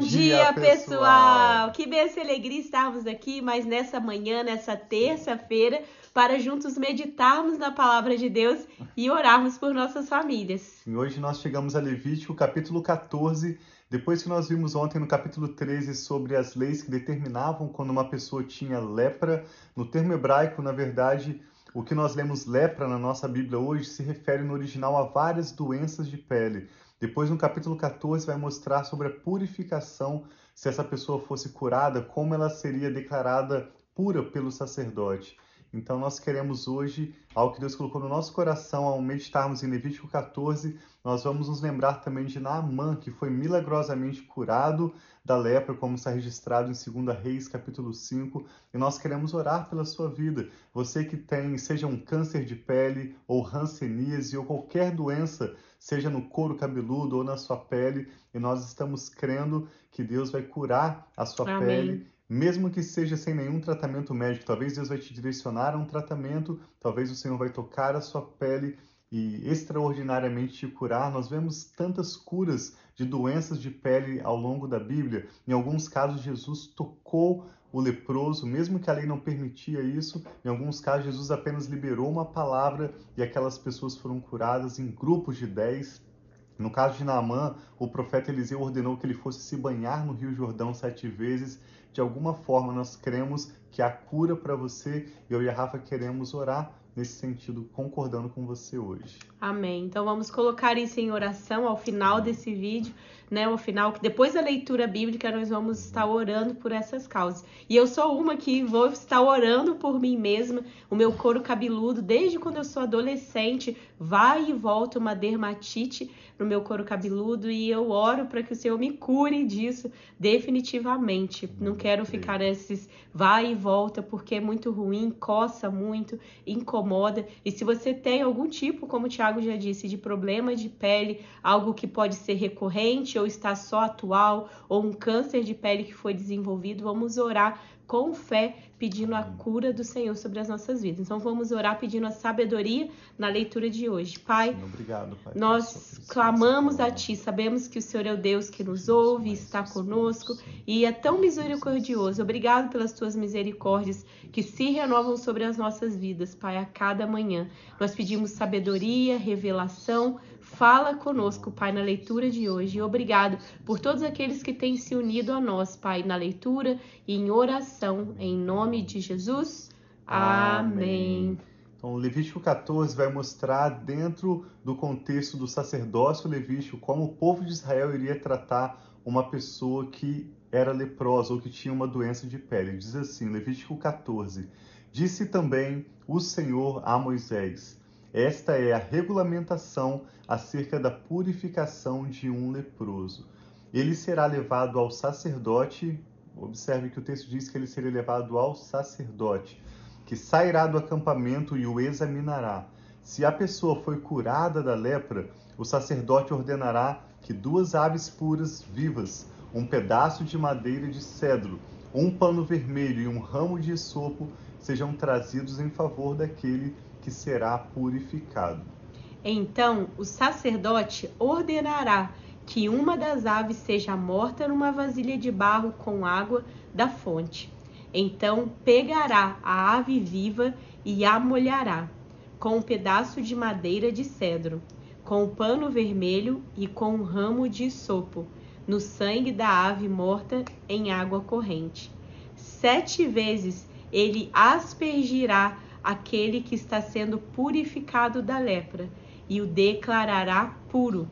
dia, pessoal! Que benção e alegria estarmos aqui, mas nessa manhã, nessa terça-feira, para juntos meditarmos na palavra de Deus e orarmos por nossas famílias. E hoje nós chegamos a Levítico, capítulo 14, depois que nós vimos ontem no capítulo 13 sobre as leis que determinavam quando uma pessoa tinha lepra. No termo hebraico, na verdade, o que nós lemos lepra na nossa Bíblia hoje se refere no original a várias doenças de pele. Depois, no capítulo 14, vai mostrar sobre a purificação, se essa pessoa fosse curada, como ela seria declarada pura pelo sacerdote. Então, nós queremos hoje, algo que Deus colocou no nosso coração, ao meditarmos em Levítico 14, nós vamos nos lembrar também de Naamã, que foi milagrosamente curado da lepra, como está registrado em 2 Reis, capítulo 5, e nós queremos orar pela sua vida. Você que tem, seja um câncer de pele, ou hanseníase, ou qualquer doença, seja no couro cabeludo ou na sua pele, e nós estamos crendo que Deus vai curar a sua Amém. pele mesmo que seja sem nenhum tratamento médico. Talvez Deus vai te direcionar a um tratamento, talvez o Senhor vai tocar a sua pele e extraordinariamente te curar. Nós vemos tantas curas de doenças de pele ao longo da Bíblia. Em alguns casos, Jesus tocou o leproso, mesmo que a lei não permitia isso. Em alguns casos, Jesus apenas liberou uma palavra e aquelas pessoas foram curadas em grupos de dez. No caso de Naamã, o profeta Eliseu ordenou que ele fosse se banhar no Rio Jordão sete vezes de alguma forma nós cremos que há cura para você. Eu e a Rafa queremos orar nesse sentido, concordando com você hoje. Amém. Então vamos colocar isso em oração ao final desse vídeo, né? Ao final, que depois da leitura bíblica nós vamos estar orando por essas causas. E eu sou uma que vou estar orando por mim mesma, o meu couro cabeludo, desde quando eu sou adolescente, vai e volta uma dermatite no meu couro cabeludo e eu oro para que o Senhor me cure disso definitivamente. Não quero ficar nesses vai e volta porque é muito ruim, coça muito, incomoda. E se você tem algum tipo, como o Tiago já disse, de problema de pele, algo que pode ser recorrente ou está só atual, ou um câncer de pele que foi desenvolvido, vamos orar com fé, pedindo a cura do Senhor sobre as nossas vidas. Então vamos orar pedindo a sabedoria na leitura de hoje. Pai, obrigado, pai, nós clamamos a Ti, sabemos que o Senhor é o Deus que nos ouve, está conosco e é tão misericordioso. Obrigado pelas Tuas misericórdias que se renovam sobre as nossas vidas, Pai, a cada manhã. Nós pedimos sabedoria, revelação, Fala conosco, Pai, na leitura de hoje. E obrigado por todos aqueles que têm se unido a nós, Pai, na leitura e em oração. Em nome de Jesus. Amém. Então, o Levítico 14 vai mostrar, dentro do contexto do sacerdócio levítico, como o povo de Israel iria tratar uma pessoa que era leprosa ou que tinha uma doença de pele. Diz assim, Levítico 14: Disse também o Senhor a Moisés esta é a regulamentação acerca da purificação de um leproso. Ele será levado ao sacerdote, observe que o texto diz que ele será levado ao sacerdote, que sairá do acampamento e o examinará. Se a pessoa foi curada da lepra, o sacerdote ordenará que duas aves puras vivas, um pedaço de madeira de cedro, um pano vermelho e um ramo de esopo sejam trazidos em favor daquele que será purificado. Então o sacerdote ordenará que uma das aves seja morta numa vasilha de barro com água da fonte. Então pegará a ave viva e a molhará com um pedaço de madeira de cedro, com um pano vermelho e com um ramo de sopo, no sangue da ave morta em água corrente. Sete vezes ele aspergirá aquele que está sendo purificado da lepra e o declarará puro.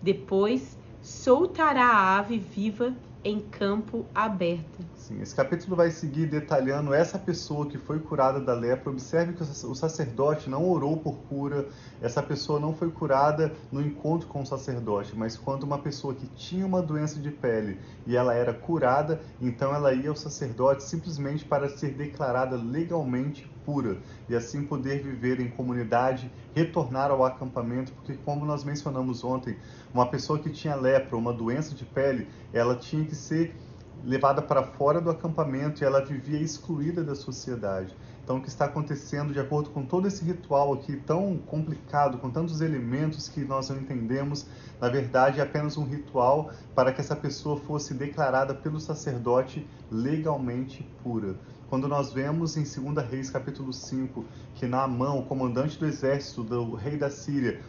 Depois soltará a ave viva em campo aberto. Sim, esse capítulo vai seguir detalhando essa pessoa que foi curada da lepra. Observe que o sacerdote não orou por cura, essa pessoa não foi curada no encontro com o sacerdote, mas quando uma pessoa que tinha uma doença de pele e ela era curada, então ela ia ao sacerdote simplesmente para ser declarada legalmente pura e assim poder viver em comunidade, retornar ao acampamento, porque como nós mencionamos ontem, uma pessoa que tinha lepra, uma doença de pele, ela tinha que ser levada para fora do acampamento e ela vivia excluída da sociedade. Então, o que está acontecendo de acordo com todo esse ritual aqui tão complicado, com tantos elementos que nós não entendemos, na verdade é apenas um ritual para que essa pessoa fosse declarada pelo sacerdote legalmente pura. Quando nós vemos em 2 Reis capítulo 5 que Naamã, o comandante do exército do rei da Síria,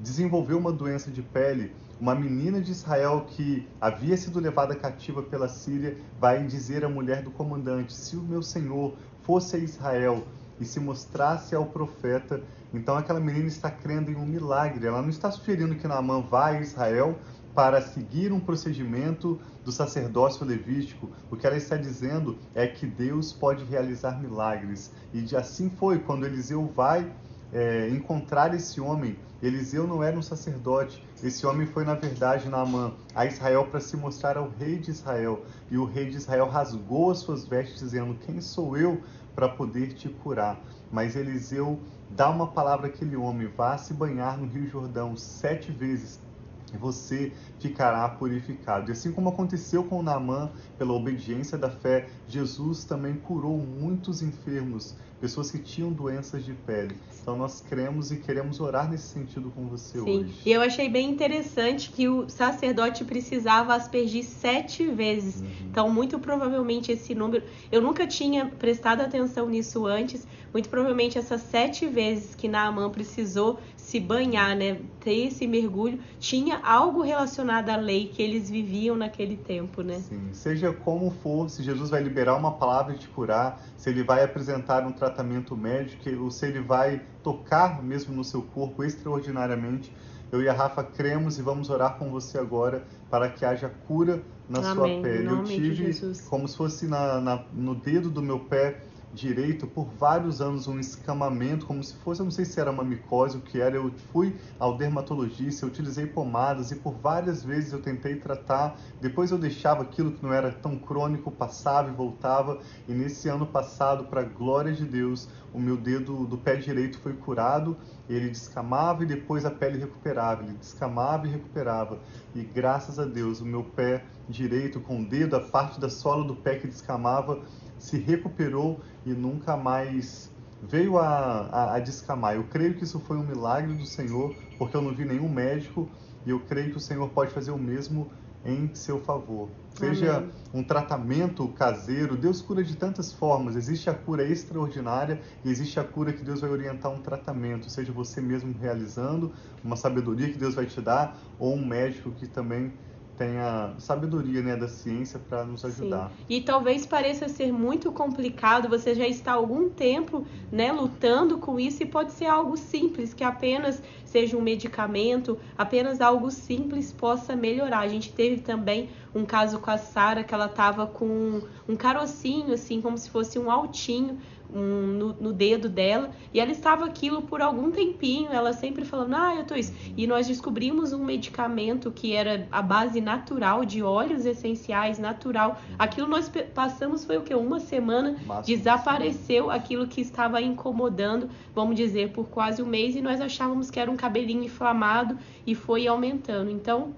desenvolveu uma doença de pele, uma menina de Israel que havia sido levada cativa pela Síria vai dizer à mulher do comandante: Se o meu senhor fosse a Israel e se mostrasse ao profeta, então aquela menina está crendo em um milagre. Ela não está sugerindo que Naamã vá a Israel para seguir um procedimento do sacerdócio levítico. O que ela está dizendo é que Deus pode realizar milagres. E assim foi quando Eliseu vai é, encontrar esse homem. Eliseu não era um sacerdote. Esse homem foi, na verdade, Naamã, a Israel para se mostrar ao rei de Israel. E o rei de Israel rasgou as suas vestes, dizendo: Quem sou eu para poder te curar? Mas Eliseu dá uma palavra àquele homem: Vá se banhar no Rio Jordão sete vezes você ficará purificado. E assim como aconteceu com Naamã, pela obediência da fé, Jesus também curou muitos enfermos, pessoas que tinham doenças de pele. Então nós cremos e queremos orar nesse sentido com você Sim. hoje. E eu achei bem interessante que o sacerdote precisava aspergir sete vezes. Uhum. Então, muito provavelmente esse número. Eu nunca tinha prestado atenção nisso antes. Muito provavelmente essas sete vezes que Naamã precisou se banhar, né, ter esse mergulho, tinha algo relacionado à lei que eles viviam naquele tempo, né? Sim, seja como for, se Jesus vai liberar uma palavra e te curar, se ele vai apresentar um tratamento médico, ou se ele vai tocar mesmo no seu corpo extraordinariamente, eu e a Rafa cremos e vamos orar com você agora para que haja cura na Amém. sua pele. Eu tive como se fosse na, na, no dedo do meu pé direito por vários anos um escamamento, como se fosse, eu não sei se era uma micose, o que era. Eu fui ao dermatologista, eu utilizei pomadas e por várias vezes eu tentei tratar. Depois eu deixava aquilo que não era tão crônico, passava e voltava. E nesse ano passado, para glória de Deus, o meu dedo do pé direito foi curado. Ele descamava e depois a pele recuperava. Ele descamava e recuperava. E graças a Deus, o meu pé direito com o dedo, a parte da sola do pé que descamava, se recuperou e nunca mais veio a, a, a, descamar. Eu creio que isso foi um milagre do Senhor, porque eu não vi nenhum médico e eu creio que o Senhor pode fazer o mesmo em seu favor. Seja Amém. um tratamento caseiro, Deus cura de tantas formas. Existe a cura extraordinária e existe a cura que Deus vai orientar um tratamento, seja você mesmo realizando, uma sabedoria que Deus vai te dar, ou um médico que também tenha sabedoria né, da ciência para nos ajudar. Sim. E talvez pareça ser muito complicado, você já está há algum tempo né, lutando com isso e pode ser algo simples, que apenas seja um medicamento, apenas algo simples possa melhorar. A gente teve também um caso com a Sara que ela estava com um carocinho, assim, como se fosse um altinho um, no, no, dedo dela e ela estava aquilo por algum tempinho, ela sempre falando, ah, eu tô isso. E nós descobrimos um medicamento que era a base natural de óleos essenciais, natural. Aquilo nós passamos foi o que? Uma semana, desapareceu aquilo que estava incomodando, vamos dizer, por quase um mês e nós achávamos que era um cabelinho inflamado e foi aumentando. Então,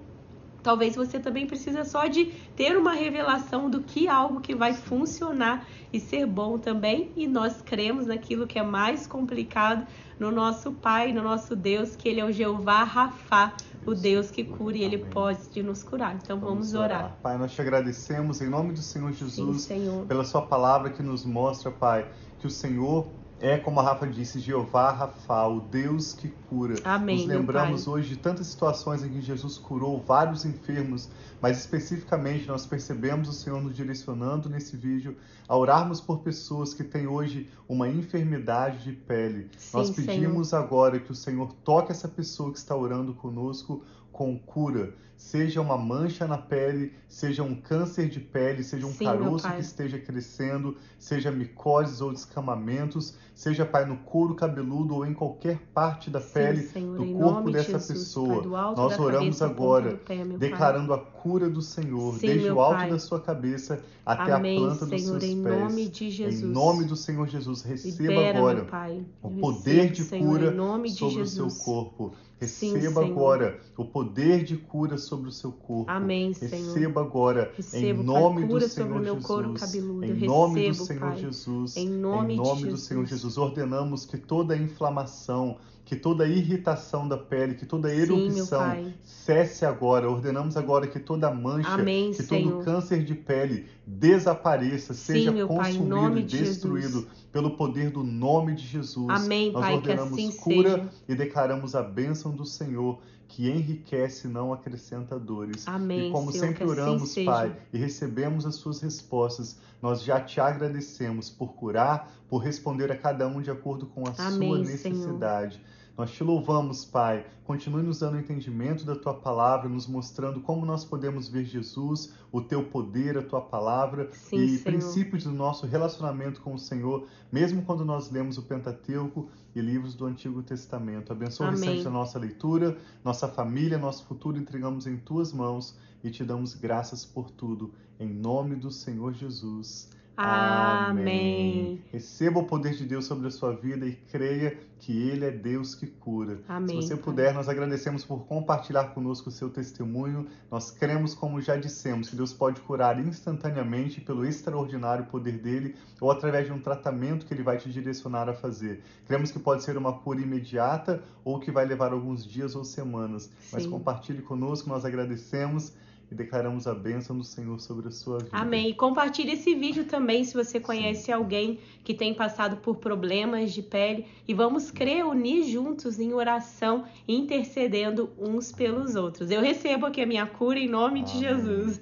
Talvez você também precisa só de ter uma revelação do que algo que vai funcionar e ser bom também. E nós cremos naquilo que é mais complicado no nosso Pai, no nosso Deus, que Ele é o Jeová Rafá, o Deus que cura e Ele pode nos curar. Então vamos, vamos orar. orar. Pai, nós te agradecemos em nome do Senhor Jesus Sim, Senhor. pela Sua palavra que nos mostra, Pai, que o Senhor é, como a Rafa disse, Jeová Rafa, o Deus que cura. Amém, Nos lembramos hoje de tantas situações em que Jesus curou vários enfermos, mas especificamente nós percebemos o Senhor nos direcionando nesse vídeo a orarmos por pessoas que têm hoje uma enfermidade de pele. Sim, nós pedimos Senhor. agora que o Senhor toque essa pessoa que está orando conosco com cura, seja uma mancha na pele, seja um câncer de pele, seja um Sim, caroço que esteja crescendo, seja micoses ou descamamentos, seja, Pai, no couro cabeludo ou em qualquer parte da Sim, pele Senhor, do corpo dessa Jesus, pessoa. Pai, Nós oramos agora, pé, declarando a cura do Senhor, Sim, desde o alto pai. da sua cabeça até Amém, a planta Senhor, dos seus em pés. nome de Jesus. Em nome do Senhor Jesus, receba Libera, agora Pai. o poder de Senhor, cura de sobre o seu corpo. Sim, Receba Senhor. agora o poder de cura sobre o seu corpo. Amém, Senhor. Receba agora, Recebo, em nome do Senhor Jesus. couro cabeludo. Em nome do Senhor Pai. Jesus. Em nome do Jesus. Senhor Jesus. Ordenamos que toda inflamação, que toda irritação da pele, que toda Sim, erupção Pai. cesse agora. Ordenamos agora que toda mancha, Amém, que Senhor. todo câncer de pele desapareça, Sim, seja consumido e de destruído Jesus. pelo poder do nome de Jesus. Amém, Nós Pai, que ordenamos assim cura seja. e declaramos a bênção do Senhor, que enriquece e não acrescenta dores. Amém, e como Senhor, sempre assim oramos, seja. Pai, e recebemos as suas respostas, nós já te agradecemos por curar, por responder a cada um de acordo com a Amém, sua Senhor. Nós te louvamos, Pai. Continue nos dando entendimento da tua palavra, nos mostrando como nós podemos ver Jesus, o teu poder, a tua palavra Sim, e Senhor. princípios do nosso relacionamento com o Senhor, mesmo quando nós lemos o Pentateuco e livros do Antigo Testamento. Abençoa o Amém. restante da nossa leitura, nossa família, nosso futuro entregamos em tuas mãos e te damos graças por tudo. Em nome do Senhor Jesus. Amém. Receba o poder de Deus sobre a sua vida e creia que Ele é Deus que cura. Amém, Se você puder, nós agradecemos por compartilhar conosco o seu testemunho. Nós cremos, como já dissemos, que Deus pode curar instantaneamente pelo extraordinário poder dele ou através de um tratamento que ele vai te direcionar a fazer. Cremos que pode ser uma cura imediata ou que vai levar alguns dias ou semanas. Mas Sim. compartilhe conosco, nós agradecemos e declaramos a bênção do Senhor sobre a sua vida. Amém. E compartilhe esse vídeo também se você conhece alguém que tem passado por problemas de pele e vamos crer, unir juntos em oração, intercedendo uns pelos outros. Eu recebo aqui a minha cura em nome de Amém. Jesus.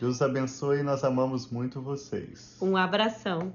Deus abençoe e nós amamos muito vocês. Um abração.